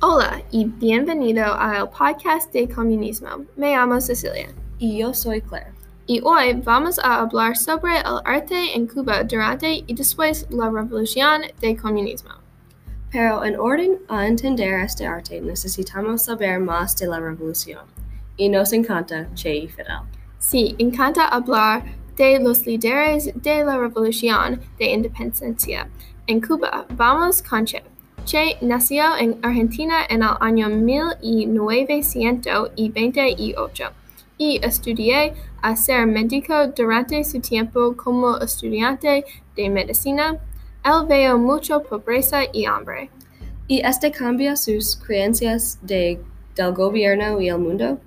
Hola y bienvenido al podcast de comunismo. Me llamo Cecilia. Y yo soy Claire. Y hoy vamos a hablar sobre el arte en Cuba durante y después la revolución de comunismo. Pero en orden a entender este arte necesitamos saber más de la revolución. Y nos encanta Che y Fidel. Sí, encanta hablar de los líderes de la revolución de independencia en Cuba. Vamos con Che. Che nació en Argentina en el año 1928 y estudió a ser médico durante su tiempo como estudiante de medicina. Él vio mucha pobreza y hambre. ¿Y este cambia sus creencias de, del gobierno y el mundo?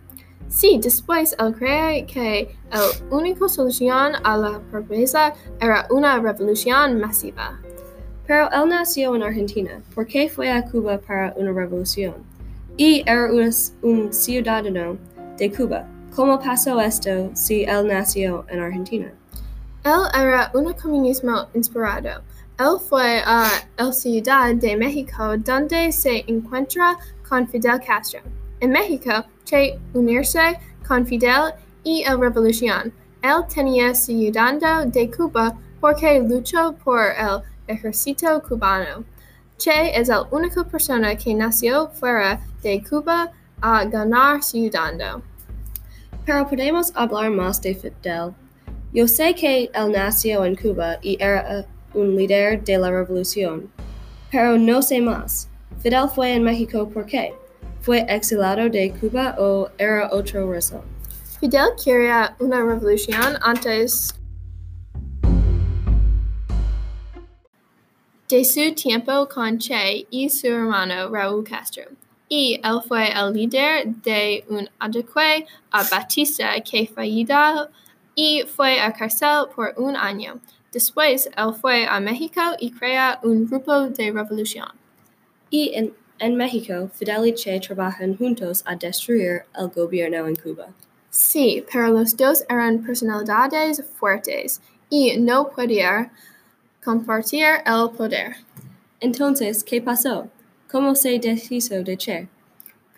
Sí, después él cree que la única solución a la pobreza era una revolución masiva. Pero él nació en Argentina. ¿Por qué fue a Cuba para una revolución? Y era un, ciudadano de Cuba. ¿Cómo pasó esto si él nació en Argentina? Él era un comunismo inspirado. Él fue a la Ciudad de México donde se encuentra con Fidel Castro. En México, Che unirse con Fidel y la revolución. Él tenía ciudadano de Cuba porque luchó por el ejército cubano. Che es la única persona que nació fuera de Cuba a ganar ciudadano. Pero podemos hablar más de Fidel. Yo sé que él nació en Cuba y era un líder de la revolución, pero no sé más. Fidel fue en México por qué? ¿Fue exilado de Cuba o era otra razón? Fidel quería una revolución antes de su tiempo con Che y su hermano Raúl Castro. Y él fue el líder de un ataque a Batista que falló y fue a cárcel por un año. Después, él fue a México y creó un grupo de revolución. Y en, en México, Fidel y Che trabajan juntos a destruir el gobierno en Cuba. Sí, pero los dos eran personalidades fuertes y no podían compartir el poder. Entonces, ¿qué pasó? ¿Cómo se deshizo de Che?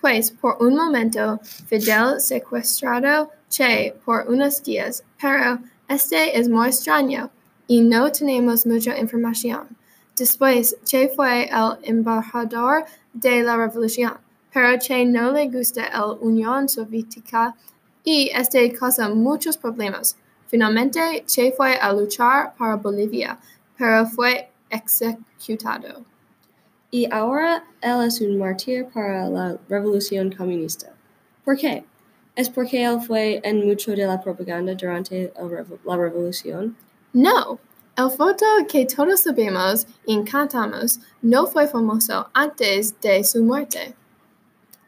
Pues por un momento Fidel secuestrado Che por unos días, pero este es muy extraño y no tenemos mucha información. Después, Che fue el embajador de la revolución, pero Che no le gusta la Unión Soviética y este causa muchos problemas. Finalmente, Che fue a luchar para Bolivia, pero fue executado. Y ahora él es un mártir para la revolución comunista. ¿Por qué? ¿Es porque él fue en mucho de la propaganda durante la revolución? No. El foto que todos sabemos y encantamos no fue famoso antes de su muerte.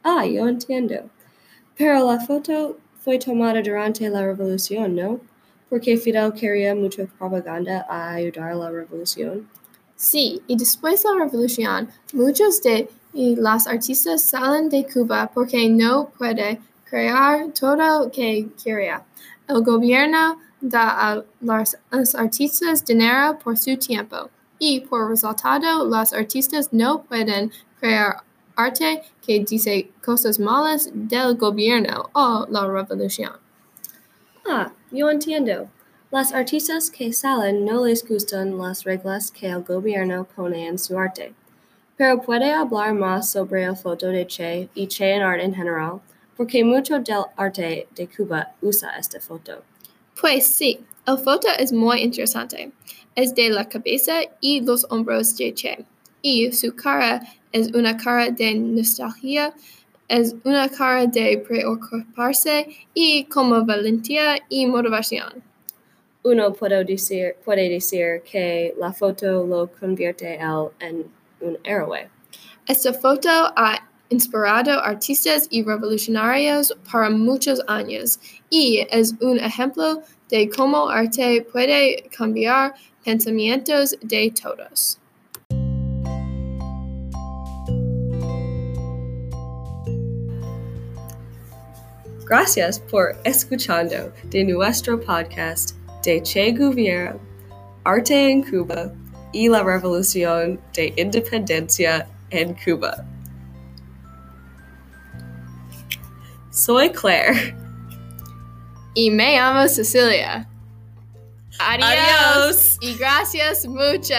Ah, yo entiendo. Pero la foto fue tomada durante la revolución, ¿no? Porque Fidel quería mucha propaganda a ayudar a la revolución. Sí, y después de la revolución, muchos de los artistas salen de Cuba porque no puede crear todo lo que quería. El gobierno da a los, artistas dinero por su tiempo y por resultado los artistas no pueden crear arte que dice cosas malas del gobierno o la revolución. Ah, yo entiendo. Las artistas que salen no les gustan las reglas que el gobierno pone en su arte. Pero puede hablar más sobre el foto de Che y Che en arte en general, porque mucho del arte de Cuba usa esta foto. Pues sí, el foto es muy interesante. Es de la cabeza y los hombros de Che. Y su cara es una cara de nostalgia, es una cara de preocuparse y como valentía y motivación uno puede decir, puede decir que la foto lo convierte él en un héroe. Esta foto ha inspirado artistas y revolucionarios para muchos años y es un ejemplo de cómo arte puede cambiar pensamientos de todos. Gracias por escuchando de nuestro podcast de Che Guevara, Arte en Cuba y la Revolución de Independencia en Cuba. Soy Claire. Y me llamo Cecilia. Adiós. Adiós. Y gracias mucho.